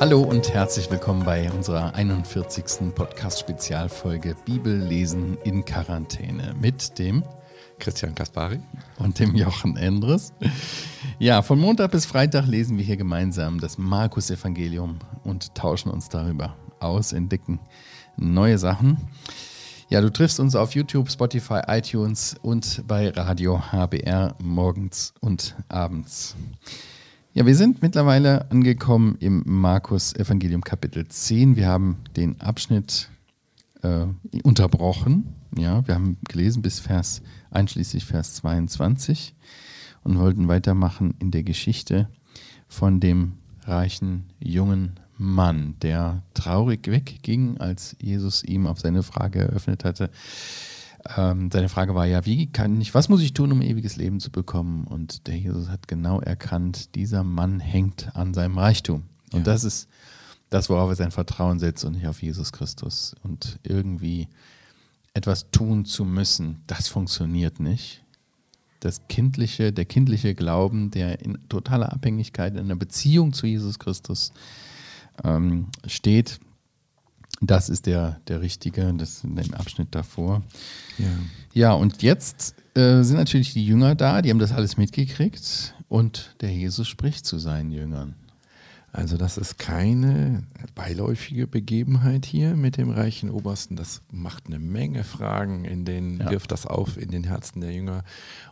Hallo und herzlich willkommen bei unserer 41. Podcast-Spezialfolge Bibel lesen in Quarantäne mit dem Christian Kaspari und dem Jochen Endres. Ja, von Montag bis Freitag lesen wir hier gemeinsam das Markus-Evangelium und tauschen uns darüber aus, entdecken neue Sachen. Ja, du triffst uns auf YouTube, Spotify, iTunes und bei Radio HBR morgens und abends. Ja, wir sind mittlerweile angekommen im Markus Evangelium Kapitel 10. Wir haben den Abschnitt äh, unterbrochen. Ja, wir haben gelesen bis Vers einschließlich Vers 22 und wollten weitermachen in der Geschichte von dem reichen jungen Mann, der traurig wegging, als Jesus ihm auf seine Frage eröffnet hatte, ähm, seine Frage war ja, wie kann ich, was muss ich tun, um ewiges Leben zu bekommen? Und der Jesus hat genau erkannt, dieser Mann hängt an seinem Reichtum. Und ja. das ist das, worauf er sein Vertrauen setzt und nicht auf Jesus Christus. Und irgendwie etwas tun zu müssen, das funktioniert nicht. Das kindliche, der kindliche Glauben, der in totaler Abhängigkeit, in einer Beziehung zu Jesus Christus ähm, steht, das ist der, der richtige, das in dem Abschnitt davor. Ja, ja und jetzt äh, sind natürlich die Jünger da, die haben das alles mitgekriegt und der Jesus spricht zu seinen Jüngern. Also das ist keine beiläufige Begebenheit hier mit dem reichen Obersten. Das macht eine Menge Fragen, in den ja. wirft das auf in den Herzen der Jünger.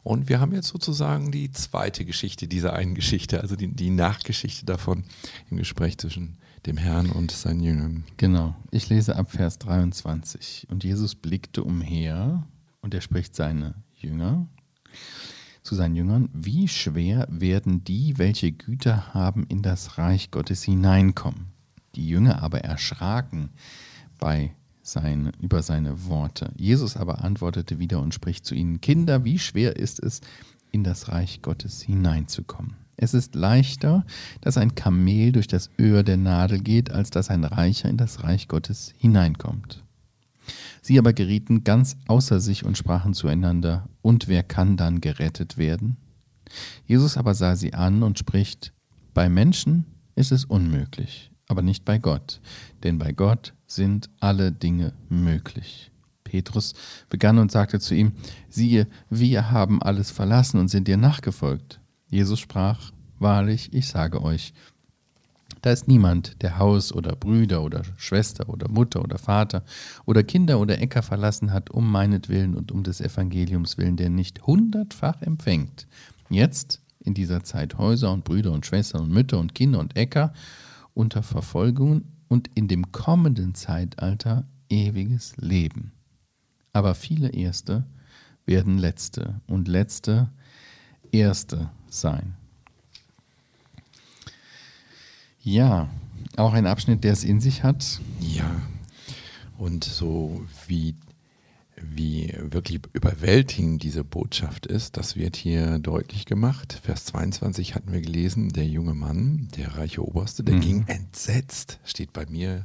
Und wir haben jetzt sozusagen die zweite Geschichte dieser einen Geschichte, also die, die Nachgeschichte davon im Gespräch zwischen dem Herrn und seinen Jüngern. Genau. Ich lese ab Vers 23. Und Jesus blickte umher und er spricht seine Jünger zu seinen Jüngern, wie schwer werden die, welche Güter haben, in das Reich Gottes hineinkommen. Die Jünger aber erschraken bei seine, über seine Worte. Jesus aber antwortete wieder und spricht zu ihnen, Kinder, wie schwer ist es, in das Reich Gottes hineinzukommen. Es ist leichter, dass ein Kamel durch das Öhr der Nadel geht, als dass ein Reicher in das Reich Gottes hineinkommt. Sie aber gerieten ganz außer sich und sprachen zueinander, und wer kann dann gerettet werden? Jesus aber sah sie an und spricht, bei Menschen ist es unmöglich, aber nicht bei Gott, denn bei Gott sind alle Dinge möglich. Petrus begann und sagte zu ihm, siehe, wir haben alles verlassen und sind dir nachgefolgt. Jesus sprach, Wahrlich, ich sage euch, da ist niemand, der Haus oder Brüder oder Schwester oder Mutter oder Vater oder Kinder oder Äcker verlassen hat, um meinetwillen und um des Evangeliums willen, der nicht hundertfach empfängt. Jetzt, in dieser Zeit, Häuser und Brüder und Schwestern und Mütter und Kinder und Äcker unter Verfolgungen und in dem kommenden Zeitalter ewiges Leben. Aber viele Erste werden Letzte und Letzte Erste sein. Ja, auch ein Abschnitt, der es in sich hat. Ja, und so wie, wie wirklich überwältigend diese Botschaft ist, das wird hier deutlich gemacht. Vers 22 hatten wir gelesen, der junge Mann, der reiche Oberste, der mhm. ging entsetzt, steht bei mir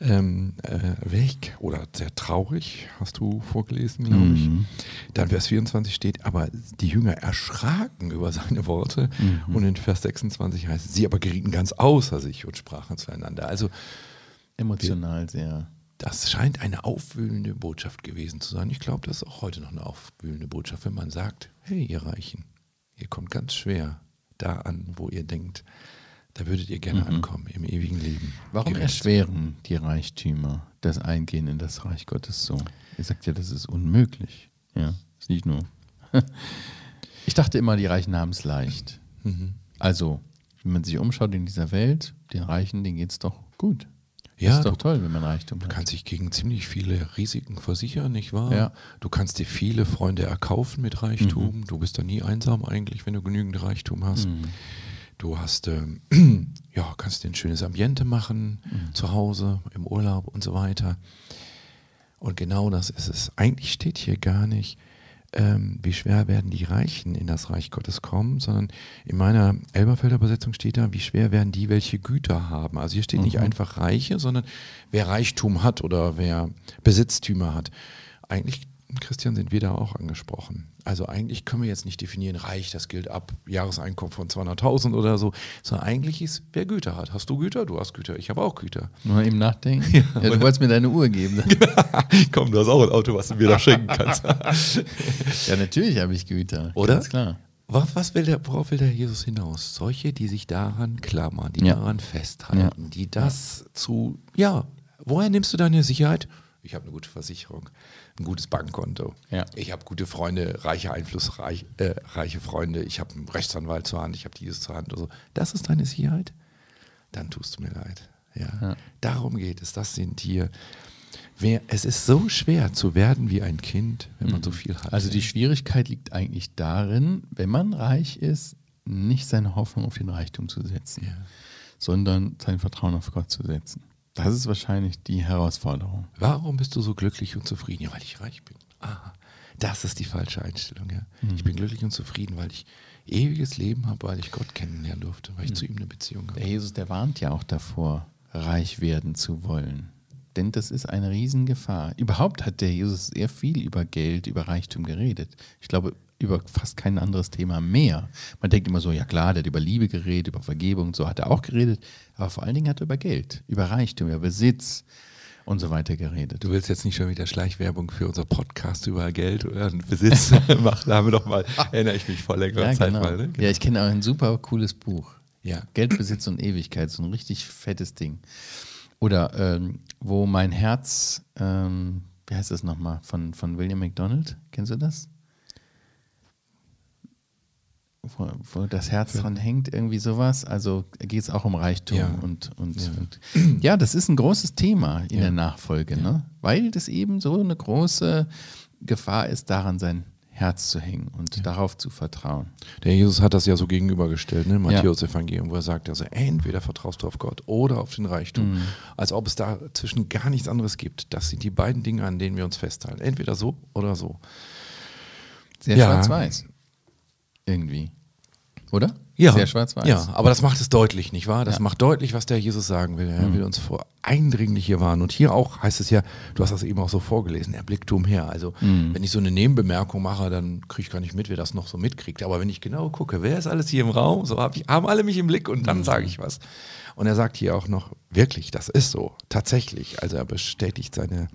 ähm, äh, weg oder sehr traurig, hast du vorgelesen, glaube ich. Mhm. Dann Vers 24 steht, aber die Jünger erschraken über seine Worte mhm. und in Vers 26 heißt es, sie aber gerieten ganz außer sich und sprachen zueinander. Also emotional sehr. Das scheint eine aufwühlende Botschaft gewesen zu sein. Ich glaube, das ist auch heute noch eine aufwühlende Botschaft, wenn man sagt, hey, ihr Reichen, ihr kommt ganz schwer da an, wo ihr denkt, da würdet ihr gerne mhm. ankommen im ewigen Leben. Warum gerecht. erschweren die Reichtümer das Eingehen in das Reich Gottes so? Ihr sagt ja, das ist unmöglich. Ja, ist nicht nur. ich dachte immer, die Reichen haben es leicht. Mhm. Also, wenn man sich umschaut in dieser Welt, den Reichen, denen geht es doch gut. Ja, ist doch toll, wenn man Reichtum hat. Du kannst dich gegen ziemlich viele Risiken versichern, nicht wahr? Ja. Du kannst dir viele Freunde erkaufen mit Reichtum. Mhm. Du bist da nie einsam eigentlich, wenn du genügend Reichtum hast. Mhm. Du hast, ähm, ja, kannst dir ein schönes Ambiente machen, mhm. zu Hause, im Urlaub und so weiter. Und genau das ist es. Eigentlich steht hier gar nicht, ähm, wie schwer werden die Reichen in das Reich Gottes kommen, sondern in meiner Elberfelder Übersetzung steht da, wie schwer werden die, welche Güter haben. Also hier steht mhm. nicht einfach Reiche, sondern wer Reichtum hat oder wer Besitztümer hat. Eigentlich Christian, sind wir da auch angesprochen. Also eigentlich können wir jetzt nicht definieren, reich, das gilt ab Jahreseinkommen von 200.000 oder so, sondern eigentlich ist, wer Güter hat. Hast du Güter? Du hast Güter. Ich habe auch Güter. Nur eben nachdenken. Ja, ja du wolltest mir deine Uhr geben. Komm, du hast auch ein Auto, was du mir da schenken kannst. ja, natürlich habe ich Güter. Oder? Ganz klar. Was, was will der, worauf will der Jesus hinaus? Solche, die sich daran klammern, die ja. daran festhalten, die das zu, ja, woher nimmst du deine Sicherheit? Ich habe eine gute Versicherung ein gutes Bankkonto. Ja. Ich habe gute Freunde, reiche, einflussreiche äh, reiche Freunde. Ich habe einen Rechtsanwalt zur Hand, ich habe dieses zur Hand. Also, das ist deine Sicherheit? Dann tust du mir leid. Ja. ja. Darum geht es. Das sind hier. Wer, es ist so schwer zu werden wie ein Kind, wenn man mhm. so viel hat. Also die Schwierigkeit liegt eigentlich darin, wenn man reich ist, nicht seine Hoffnung auf den Reichtum zu setzen, ja. sondern sein Vertrauen auf Gott zu setzen. Das ist wahrscheinlich die Herausforderung. Warum bist du so glücklich und zufrieden? Ja, weil ich reich bin. Aha. Das ist die falsche Einstellung. Ja. Mhm. Ich bin glücklich und zufrieden, weil ich ewiges Leben habe, weil ich Gott kennenlernen durfte, weil ich mhm. zu ihm eine Beziehung habe. Der Jesus, der warnt ja auch davor, reich werden zu wollen. Denn das ist eine Riesengefahr. Überhaupt hat der Jesus sehr viel über Geld, über Reichtum geredet. Ich glaube, über fast kein anderes Thema mehr. Man denkt immer so, ja klar, der hat über Liebe geredet, über Vergebung so hat er auch geredet, aber vor allen Dingen hat er über Geld, über Reichtum, über Besitz und so weiter geredet. Du willst jetzt nicht schon wieder Schleichwerbung für unser Podcast über Geld oder Besitz machen? Da haben wir doch mal, erinnere ich mich vor längerer ja, Zeit genau. mal. Ne? Genau. Ja, ich kenne auch ein super cooles Buch. Ja. Geld, Besitz und Ewigkeit, so ein richtig fettes Ding. Oder ähm, wo mein Herz, ähm, wie heißt das nochmal, von, von William McDonald, kennst du das? Wo, wo das Herz ja. dran hängt, irgendwie sowas. Also geht es auch um Reichtum ja. und, und, ja. und, ja. das ist ein großes Thema in der Nachfolge, ne? weil das eben so eine große Gefahr ist, daran sein Herz zu hängen und darauf zu vertrauen. Der Jesus hat das ja so gegenübergestellt, ne? Matthäus Evangelium, wo er sagt, also entweder vertraust du auf Gott oder auf den Reichtum, mhm. als ob es dazwischen gar nichts anderes gibt. Das sind die beiden Dinge, an denen wir uns festhalten. Entweder so oder so. Sehr schwarz-weiß irgendwie. Oder? Ja. Sehr schwarz-weiß. Ja, aber das macht es deutlich, nicht wahr? Das ja. macht deutlich, was der Jesus sagen will. Er mhm. will uns vor eindringlich hier warnen. Und hier auch heißt es ja, du hast das eben auch so vorgelesen, er blickt umher. Also, mhm. wenn ich so eine Nebenbemerkung mache, dann kriege ich gar nicht mit, wer das noch so mitkriegt. Aber wenn ich genau gucke, wer ist alles hier im Raum, so hab ich, haben alle mich im Blick und dann mhm. sage ich was. Und er sagt hier auch noch, wirklich, das ist so, tatsächlich. Also er bestätigt seine,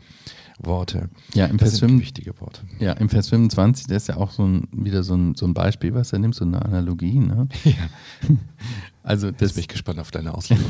Worte. Ja, im das Vers sind 5, wichtige Worte. Ja, im Vers 25, das ist ja auch so ein, wieder so ein, so ein Beispiel, was er nimmt, so eine Analogie. Ne? Ja. Also das Jetzt bin ich gespannt auf deine Auslegung.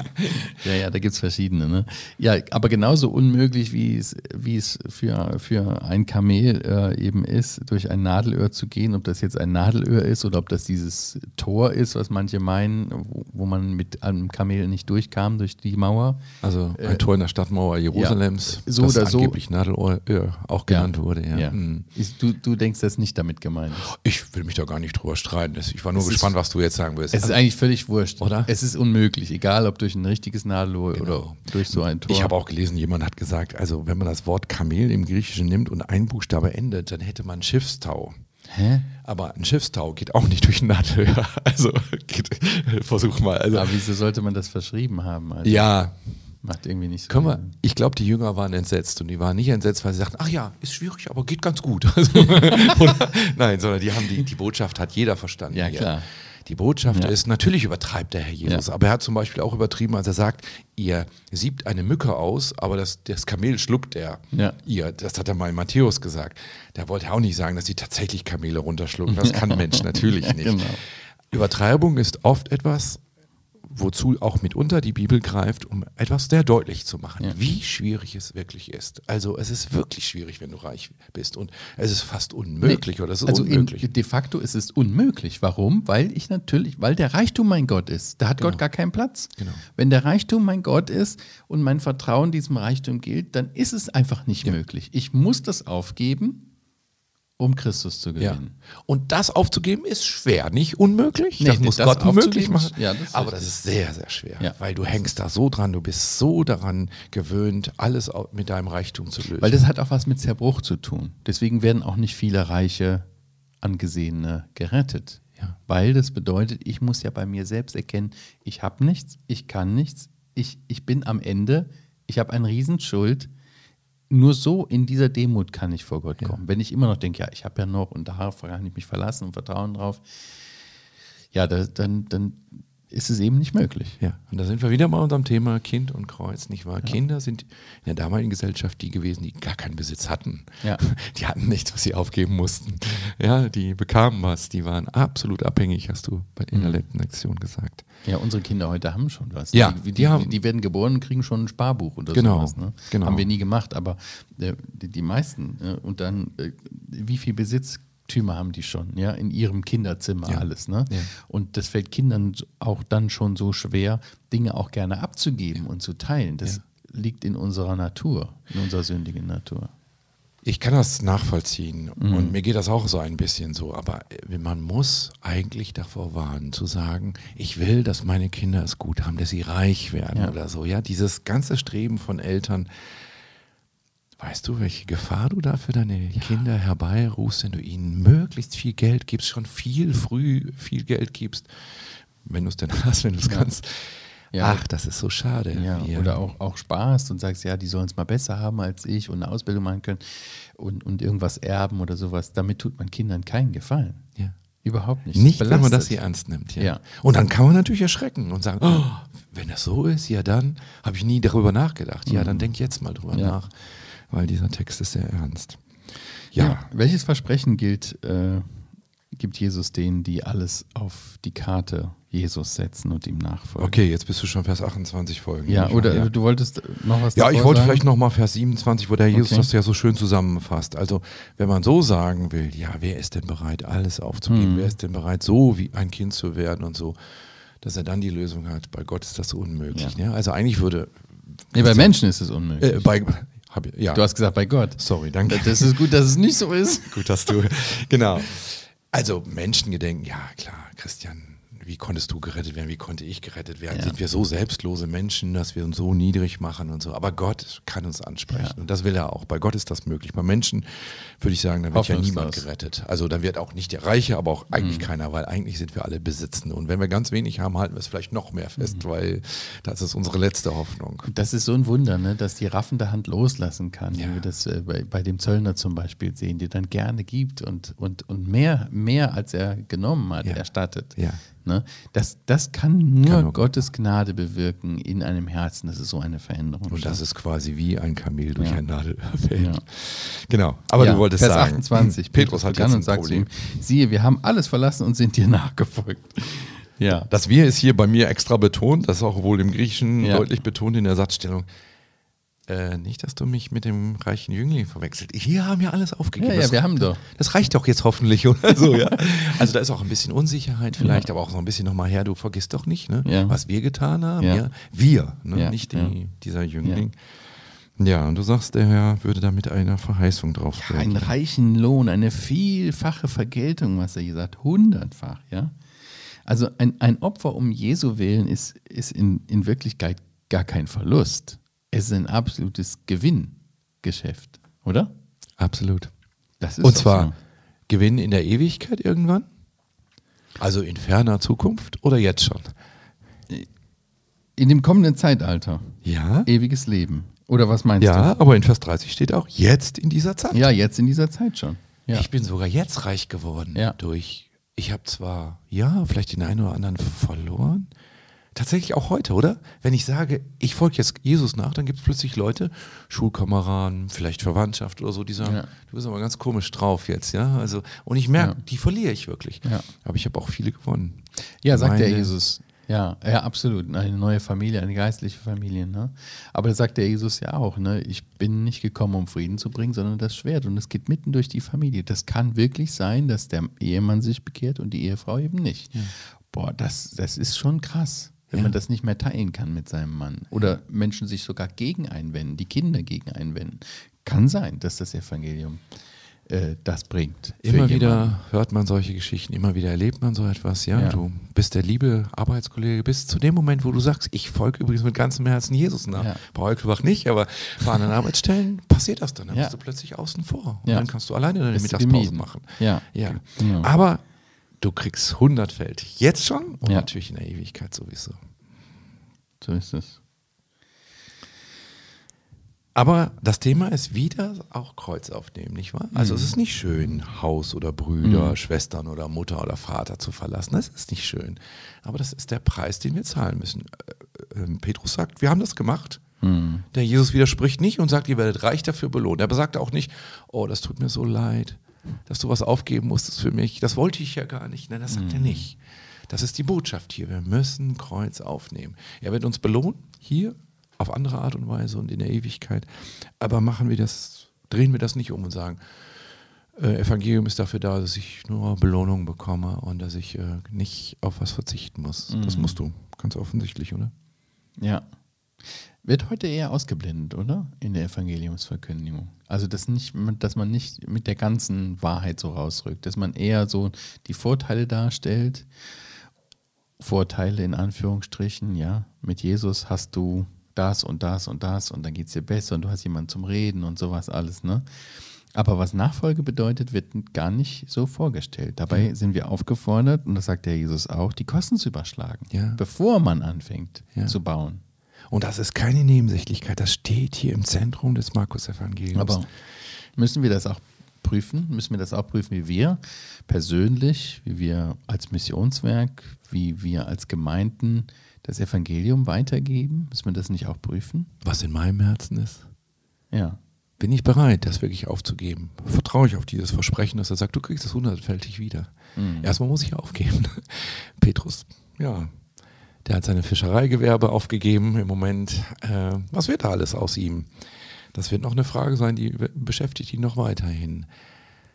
ja, ja, da gibt es verschiedene. Ne? Ja, aber genauso unmöglich, wie es, wie es für, für ein Kamel äh, eben ist, durch ein Nadelöhr zu gehen, ob das jetzt ein Nadelöhr ist oder ob das dieses Tor ist, was manche meinen, wo, wo man mit einem Kamel nicht durchkam durch die Mauer. Also ein äh, Tor in der Stadtmauer Jerusalems, ja, so das oder angeblich so. Nadelöhr auch genannt ja, wurde. Ja. ja. Mhm. Du, du denkst, das ist nicht damit gemeint. Ich will mich da gar nicht drüber streiten. Ich war nur es gespannt, was du jetzt sagen willst. Es ist eigentlich völlig wurscht. Oder? Es ist unmöglich, egal ob durch ein richtiges Nadelöhr genau. oder durch so ein Tor. Ich habe auch gelesen, jemand hat gesagt, also wenn man das Wort Kamel im Griechischen nimmt und ein Buchstabe endet, dann hätte man Schiffstau. Hä? Aber ein Schiffstau geht auch nicht durch ein Nadelöhr. Also geht, versuch mal. Also, Aber wieso sollte man das verschrieben haben? Also, ja. Macht irgendwie nicht so. Können wir, ich glaube, die Jünger waren entsetzt und die waren nicht entsetzt, weil sie sagten, ach ja, ist schwierig, aber geht ganz gut. Also, nein, sondern die haben die, die Botschaft hat jeder verstanden. Ja, klar. Die Botschaft ja. ist, natürlich übertreibt der Herr Jesus, ja. aber er hat zum Beispiel auch übertrieben, als er sagt, ihr siebt eine Mücke aus, aber das, das Kamel schluckt er. Ja. Ihr, das hat er mal in Matthäus gesagt. Da wollte er auch nicht sagen, dass sie tatsächlich Kamele runterschlucken. Das kann ein Mensch natürlich nicht. Genau. Übertreibung ist oft etwas, wozu auch mitunter die Bibel greift, um etwas sehr deutlich zu machen, ja. wie schwierig es wirklich ist. Also es ist wirklich schwierig, wenn du reich bist und es ist fast unmöglich nee, oder es ist also unmöglich. In, de facto ist es unmöglich. Warum? Weil ich natürlich, weil der Reichtum mein Gott ist. Da hat genau. Gott gar keinen Platz. Genau. Wenn der Reichtum mein Gott ist und mein Vertrauen diesem Reichtum gilt, dann ist es einfach nicht ja. möglich. Ich muss das aufgeben um Christus zu gewinnen. Ja. Und das aufzugeben ist schwer, nicht unmöglich. Nee, das muss das Gott möglich machen. Ja, das aber das ist sehr, sehr schwer, ja. weil du hängst da so dran, du bist so daran gewöhnt, alles mit deinem Reichtum zu lösen. Weil das hat auch was mit Zerbruch zu tun. Deswegen werden auch nicht viele reiche, angesehene gerettet. Ja. Weil das bedeutet, ich muss ja bei mir selbst erkennen, ich habe nichts, ich kann nichts, ich, ich bin am Ende, ich habe eine Riesenschuld, nur so in dieser Demut kann ich vor Gott kommen. Ja. Wenn ich immer noch denke, ja, ich habe ja noch und darauf kann ich mich verlassen und vertrauen drauf, ja, da, dann, dann ist es eben nicht möglich. Ja, und da sind wir wieder mal unserem Thema Kind und Kreuz, nicht wahr? Ja. Kinder sind in der damaligen Gesellschaft die gewesen, die gar keinen Besitz hatten. Ja. Die hatten nichts, was sie aufgeben mussten. Ja, die bekamen was, die waren absolut abhängig, hast du in der mhm. letzten Lektion gesagt. Ja, unsere Kinder heute haben schon was. Ja, die, die, die, haben, die werden geboren und kriegen schon ein Sparbuch oder genau, sowas. Ne? Genau. Haben wir nie gemacht, aber äh, die, die, meisten. Äh, und dann, äh, wie viel Besitz Tümer haben die schon, ja, in ihrem Kinderzimmer ja. alles. Ne? Ja. Und das fällt Kindern auch dann schon so schwer, Dinge auch gerne abzugeben ja. und zu teilen. Das liegt in unserer Natur, in unserer sündigen Natur. Ich kann das nachvollziehen mhm. und mir geht das auch so ein bisschen so, aber äh, man muss eigentlich davor warnen, zu sagen, ich will, dass meine Kinder es gut haben, dass sie reich werden oder so. Ja, dieses ganze Streben von Eltern, Weißt du, welche Gefahr du da für deine ja. Kinder herbeirufst, wenn du ihnen möglichst viel Geld gibst, schon viel früh viel Geld gibst, wenn du es denn hast, wenn du es ja. kannst. Ja. Ach, das ist so schade. Ja, oder auch, auch Spaß und sagst, ja, die sollen es mal besser haben als ich und eine Ausbildung machen können und, und irgendwas erben oder sowas. Damit tut man Kindern keinen Gefallen. Ja. Überhaupt nicht. Nicht, Belastet. wenn man das hier ernst nimmt. Ja. ja. Und dann kann man natürlich erschrecken und sagen, oh, wenn das so ist, ja dann, habe ich nie darüber nachgedacht. Ja, dann mhm. denk jetzt mal drüber nach weil dieser Text ist sehr ernst. Ja. ja welches Versprechen gilt, äh, gibt Jesus denen, die alles auf die Karte Jesus setzen und ihm nachfolgen? Okay, jetzt bist du schon Vers 28 folgen. Ja, oder ja. du wolltest noch was Ja, ich wollte sagen? vielleicht noch mal Vers 27, wo der Jesus okay. das ja so schön zusammenfasst. Also, wenn man so sagen will, ja, wer ist denn bereit, alles aufzugeben? Hm. Wer ist denn bereit, so wie ein Kind zu werden und so? dass er dann die Lösung hat. Bei Gott ist das unmöglich. Ja. Ne? Also eigentlich würde. Nee, bei Menschen ist es unmöglich. Äh, bei, ich, ja. Du hast gesagt bei Gott. Sorry, danke. Das ist gut, dass es nicht so ist. gut, dass du. Genau. Also Menschengedenken, ja klar, Christian, wie konntest du gerettet werden, wie konnte ich gerettet werden? Ja. Sind wir so selbstlose Menschen, dass wir uns so niedrig machen und so? Aber Gott kann uns ansprechen ja. und das will er auch. Bei Gott ist das möglich. Bei Menschen würde ich sagen, da wird ja niemand gerettet. Also da wird auch nicht der Reiche, aber auch eigentlich mhm. keiner, weil eigentlich sind wir alle Besitzende. Und wenn wir ganz wenig haben, halten wir es vielleicht noch mehr fest, mhm. weil das ist unsere letzte Hoffnung. Das ist so ein Wunder, ne? dass die raffende Hand loslassen kann, ja. wie wir das äh, bei, bei, dem Zöllner zum Beispiel sehen, die dann gerne gibt und, und, und mehr, mehr als er genommen hat, erstattet. Ja. Ne? Das, das kann nur kann Gottes Gnade bewirken in einem Herzen. Das ist so eine Veränderung. Und das ist quasi wie ein Kamel durch ja. ein Nadelöhrfeld. Ja. Genau. Aber ja, du wolltest Vers sagen. 28. Petrus hat jetzt und sagt zu ihm, siehe, wir haben alles verlassen und sind dir nachgefolgt. Ja. Das Wir ist hier bei mir extra betont. Das ist auch wohl im Griechischen deutlich betont in der Satzstellung. Äh, nicht, dass du mich mit dem reichen Jüngling verwechselt. Hier haben ja alles aufgegeben. Ja, ja wir haben doch. Das reicht doch jetzt hoffentlich oder so, ja. Also da ist auch ein bisschen Unsicherheit vielleicht, ja. aber auch so ein bisschen nochmal her, du vergisst doch nicht, ne, ja. was wir getan haben. Ja. Wir, ne? nicht die, dieser Jüngling. Ja. und du sagst, der Herr würde da mit einer Verheißung drauf ja, Einen reichen Lohn, eine vielfache Vergeltung, was er gesagt, hundertfach, ja. Also ein, ein Opfer um Jesu willen ist, ist in, in Wirklichkeit gar kein Verlust es ist ein absolutes Gewinngeschäft, oder? Absolut. Und zwar so. Gewinn in der Ewigkeit irgendwann? Also in ferner Zukunft oder jetzt schon? In dem kommenden Zeitalter. Ja. Ewiges Leben. Oder was meinst ja, du? Ja, aber in Vers 30 steht auch jetzt in dieser Zeit. Ja, jetzt in dieser Zeit schon. Ja. Ich bin sogar jetzt reich geworden ja. durch. Ich habe zwar, ja, vielleicht den einen oder anderen verloren, tatsächlich auch heute, oder? Wenn ich sage, ich folge jetzt Jesus nach, dann gibt es plötzlich Leute, Schulkameraden, vielleicht Verwandtschaft oder so, die sagen, ja. du bist aber ganz komisch drauf jetzt, ja. Also, und ich merke, ja. die verliere ich wirklich. Ja. Aber ich habe auch viele gewonnen. Ja, sagt der Jesus. Ja, ja, absolut. Eine neue Familie, eine geistliche Familie. Ne? Aber da sagt der Jesus ja auch, ne? ich bin nicht gekommen, um Frieden zu bringen, sondern das Schwert. Und es geht mitten durch die Familie. Das kann wirklich sein, dass der Ehemann sich bekehrt und die Ehefrau eben nicht. Ja. Boah, das, das ist schon krass wenn ja. man das nicht mehr teilen kann mit seinem Mann. Oder Menschen sich sogar gegen einwenden, die Kinder gegen einwenden. Kann sein, dass das Evangelium äh, das bringt. Immer wieder hört man solche Geschichten, immer wieder erlebt man so etwas. Ja, ja. du bist der liebe Arbeitskollege, bis zu dem Moment, wo du sagst, ich folge übrigens mit ganzem Herzen Jesus nach. Ja. Bei Heukelbach nicht, aber bei anderen Arbeitsstellen passiert das dann. Dann ja. bist du plötzlich außen vor. Und dann kannst du alleine deine Mittagspause machen. Ja. ja. Genau. Aber du kriegst hundertfältig. Jetzt schon und ja. natürlich in der Ewigkeit sowieso. So ist es. Aber das Thema ist wieder auch Kreuz aufnehmen, nicht wahr? Also mhm. es ist nicht schön, Haus oder Brüder, mhm. Schwestern oder Mutter oder Vater zu verlassen. Das ist nicht schön. Aber das ist der Preis, den wir zahlen müssen. Äh, äh, Petrus sagt, wir haben das gemacht. Mhm. Der Jesus widerspricht nicht und sagt, ihr werdet reich dafür belohnt. Er sagt auch nicht, oh, das tut mir so leid, dass du was aufgeben musstest für mich. Das wollte ich ja gar nicht. Nein, das sagt er mhm. nicht. Das ist die Botschaft hier. Wir müssen Kreuz aufnehmen. Er wird uns belohnen, hier auf andere Art und Weise und in der Ewigkeit. Aber machen wir das, drehen wir das nicht um und sagen, äh, Evangelium ist dafür da, dass ich nur Belohnung bekomme und dass ich äh, nicht auf was verzichten muss. Mhm. Das musst du, ganz offensichtlich, oder? Ja. Wird heute eher ausgeblendet, oder? In der Evangeliumsverkündigung. Also, dass, nicht, dass man nicht mit der ganzen Wahrheit so rausrückt, dass man eher so die Vorteile darstellt. Vorteile in Anführungsstrichen, ja. Mit Jesus hast du das und das und das und dann geht es dir besser und du hast jemanden zum Reden und sowas alles, ne? Aber was Nachfolge bedeutet, wird gar nicht so vorgestellt. Dabei ja. sind wir aufgefordert, und das sagt der Jesus auch, die Kosten zu überschlagen, ja. bevor man anfängt ja. zu bauen. Und das ist keine Nebensächlichkeit, das steht hier im Zentrum des Markus-Evangeliums. Aber müssen wir das auch prüfen? Müssen wir das auch prüfen, wie wir persönlich, wie wir als Missionswerk, wie wir als Gemeinden das Evangelium weitergeben? Müssen wir das nicht auch prüfen? Was in meinem Herzen ist? Ja. Bin ich bereit, das wirklich aufzugeben? Vertraue ich auf dieses Versprechen, dass er sagt, du kriegst es hundertfältig wieder? Mhm. Erstmal muss ich aufgeben. Petrus, ja, der hat seine Fischereigewerbe aufgegeben im Moment. Äh, was wird da alles aus ihm? Das wird noch eine Frage sein, die beschäftigt ihn noch weiterhin.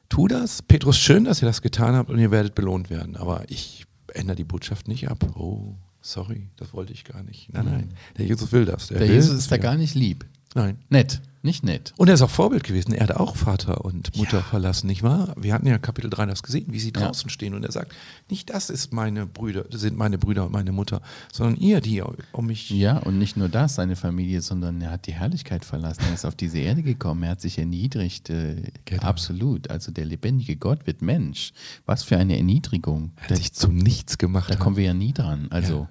Tu das. Petrus, schön, dass ihr das getan habt und ihr werdet belohnt werden. Aber ich ändere die Botschaft nicht ab. Oh, sorry, das wollte ich gar nicht. Nein, nein, der Jesus will das. Der, der Jesus ist da gar nicht lieb. Nein. Nett. Nicht nett. Und er ist auch Vorbild gewesen. Er hat auch Vater und Mutter ja. verlassen, nicht wahr? Wir hatten ja Kapitel 3 das gesehen, wie sie draußen ja. stehen. Und er sagt, nicht das ist meine Brüder, sind meine Brüder und meine Mutter, sondern ihr, die um mich. Ja, und nicht nur das, seine Familie, sondern er hat die Herrlichkeit verlassen. Er ist auf diese Erde gekommen, er hat sich erniedrigt. Äh, genau. Absolut. Also der lebendige Gott wird Mensch. Was für eine Erniedrigung. Er hat das, sich zu nichts gemacht. Da kommen wir ja nie dran. Also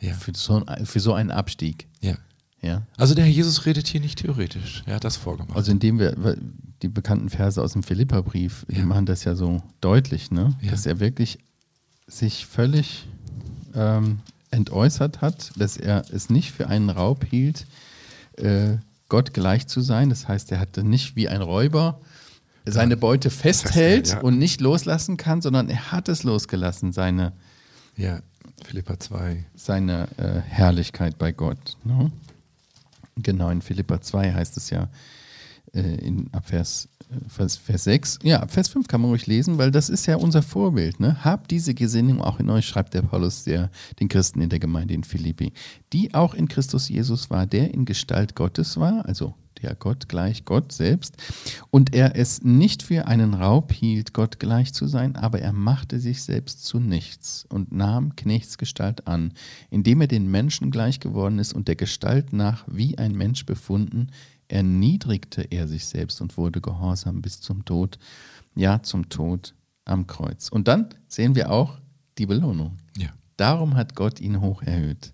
ja. Für, so, für so einen Abstieg. Ja. Ja. Also der Herr Jesus redet hier nicht theoretisch. Er hat das vorgemacht. Also indem wir die bekannten Verse aus dem Philipperbrief, ja. die machen das ja so deutlich, ne? Ja. dass er wirklich sich völlig ähm, entäußert hat, dass er es nicht für einen Raub hielt, äh, Gott gleich zu sein. Das heißt, er hatte nicht wie ein Räuber seine Beute festhält ja. und nicht loslassen kann, sondern er hat es losgelassen, seine, ja, Philippa 2. seine äh, Herrlichkeit bei Gott. Ne? Genau, in Philippa 2 heißt es ja äh, in Vers, äh, Vers, Vers 6. Ja, Vers 5 kann man ruhig lesen, weil das ist ja unser Vorbild. Ne? Habt diese Gesinnung auch in euch, schreibt der Paulus der, den Christen in der Gemeinde in Philippi, die auch in Christus Jesus war, der in Gestalt Gottes war, also der Gott gleich Gott selbst, und er es nicht für einen Raub hielt, Gott gleich zu sein, aber er machte sich selbst zu nichts und nahm Knechtsgestalt an, indem er den Menschen gleich geworden ist und der Gestalt nach wie ein Mensch befunden, erniedrigte er sich selbst und wurde gehorsam bis zum Tod, ja zum Tod am Kreuz. Und dann sehen wir auch die Belohnung. Ja. Darum hat Gott ihn hoch erhöht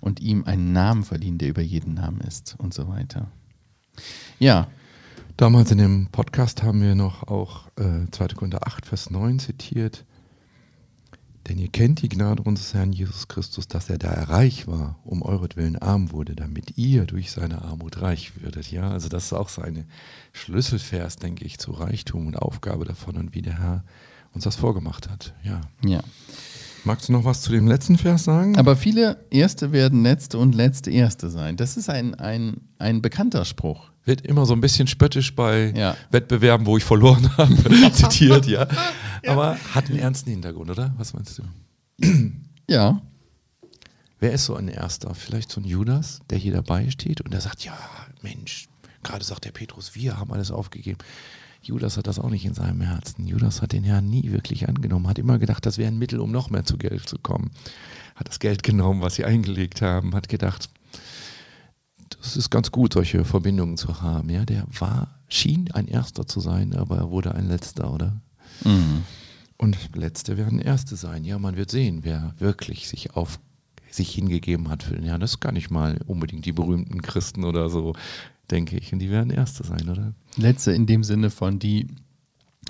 und ihm einen Namen verliehen, der über jeden Namen ist und so weiter. Ja. Damals in dem Podcast haben wir noch auch äh, 2. Korinther 8, Vers 9 zitiert. Denn ihr kennt die Gnade unseres Herrn Jesus Christus, dass er da reich war, um euretwillen arm wurde, damit ihr durch seine Armut reich würdet. Ja, also das ist auch seine Schlüsselvers, denke ich, zu Reichtum und Aufgabe davon und wie der Herr uns das vorgemacht hat. Ja. Ja. Magst du noch was zu dem letzten Vers sagen? Aber viele Erste werden Letzte und Letzte Erste sein. Das ist ein, ein, ein bekannter Spruch. Wird immer so ein bisschen spöttisch bei ja. Wettbewerben, wo ich verloren habe, zitiert, ja. ja. Aber hat einen ernsten Hintergrund, oder? Was meinst du? Ja. Wer ist so ein Erster? Vielleicht so ein Judas, der hier dabei steht und der sagt, ja, Mensch, gerade sagt der Petrus, wir haben alles aufgegeben. Judas hat das auch nicht in seinem Herzen. Judas hat den Herrn nie wirklich angenommen, hat immer gedacht, das wäre ein Mittel, um noch mehr zu Geld zu kommen. Hat das Geld genommen, was sie eingelegt haben, hat gedacht, das ist ganz gut, solche Verbindungen zu haben. Ja, der war, schien ein Erster zu sein, aber er wurde ein Letzter, oder? Mhm. Und Letzte werden Erste sein. Ja, man wird sehen, wer wirklich sich auf sich hingegeben hat für den Herrn. Das gar nicht mal unbedingt die berühmten Christen oder so denke ich. Und die werden Erste sein, oder? Letzte in dem Sinne von, die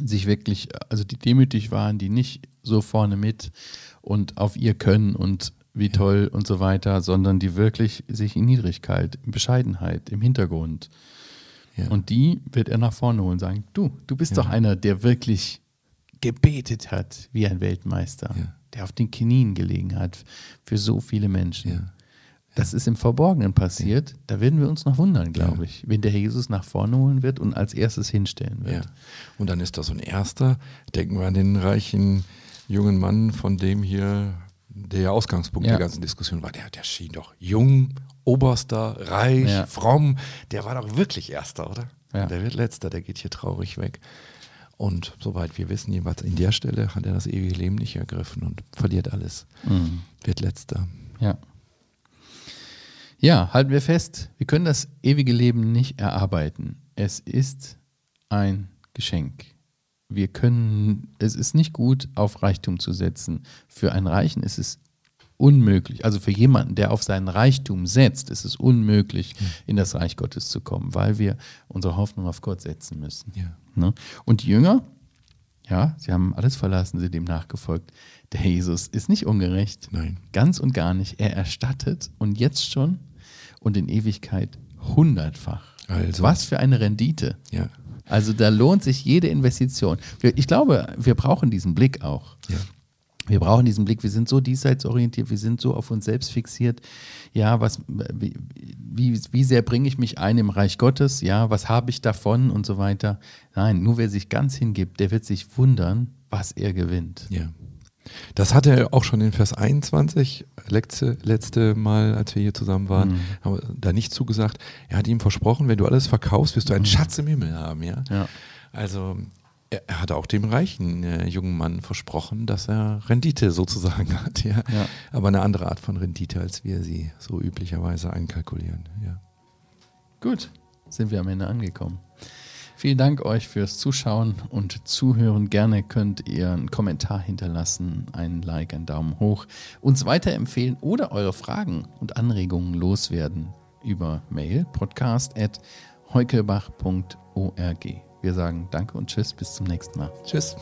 sich wirklich, also die demütig waren, die nicht so vorne mit und auf ihr Können und wie toll und so weiter, sondern die wirklich sich in Niedrigkeit, in Bescheidenheit, im Hintergrund. Ja. Und die wird er nach vorne holen und sagen, du, du bist ja. doch einer, der wirklich gebetet hat wie ein Weltmeister, ja. der auf den Knien gelegen hat für so viele Menschen. Das ist im Verborgenen passiert. Da werden wir uns noch wundern, glaube ich, wenn der Jesus nach vorne holen wird und als erstes hinstellen wird. Und dann ist das so ein erster. Denken wir an den reichen jungen Mann, von dem hier der Ausgangspunkt ja. der ganzen Diskussion war. Der, der schien doch jung, oberster, reich, ja. fromm. Der war doch wirklich Erster, oder? Ja. Der wird Letzter, der geht hier traurig weg. Und soweit wir wissen, jeweils in der Stelle hat er das ewige Leben nicht ergriffen und verliert alles. Mhm. Wird Letzter. Ja. Ja, halten wir fest, wir können das ewige Leben nicht erarbeiten. Es ist ein Geschenk wir können, es ist nicht gut, auf Reichtum zu setzen. Für einen Reichen ist es unmöglich, also für jemanden, der auf seinen Reichtum setzt, ist es unmöglich, ja. in das Reich Gottes zu kommen, weil wir unsere Hoffnung auf Gott setzen müssen. Ja. Ne? Und die Jünger, ja, sie haben alles verlassen, sie dem nachgefolgt. Der Jesus ist nicht ungerecht. Nein. Ganz und gar nicht. Er erstattet und jetzt schon und in Ewigkeit hundertfach. Also. Was für eine Rendite. Ja. Also da lohnt sich jede Investition. Ich glaube, wir brauchen diesen Blick auch. Ja. Wir brauchen diesen Blick. Wir sind so diesseitsorientiert, wir sind so auf uns selbst fixiert. Ja, was, wie, wie, wie sehr bringe ich mich ein im Reich Gottes? Ja, was habe ich davon und so weiter? Nein, nur wer sich ganz hingibt, der wird sich wundern, was er gewinnt. Ja. Das hat er auch schon in Vers 21, letzte, letzte Mal, als wir hier zusammen waren, mhm. haben wir da nicht zugesagt. Er hat ihm versprochen, wenn du alles verkaufst, wirst du einen mhm. Schatz im Himmel haben. Ja? ja. Also er, er hat auch dem reichen äh, jungen Mann versprochen, dass er Rendite sozusagen hat. Ja? ja? Aber eine andere Art von Rendite, als wir sie so üblicherweise einkalkulieren. Ja. Gut, sind wir am Ende angekommen. Vielen Dank euch fürs Zuschauen und Zuhören. Gerne könnt ihr einen Kommentar hinterlassen, einen Like, einen Daumen hoch, uns weiterempfehlen oder eure Fragen und Anregungen loswerden über Mail podcast.heukelbach.org. Wir sagen Danke und Tschüss, bis zum nächsten Mal. Tschüss.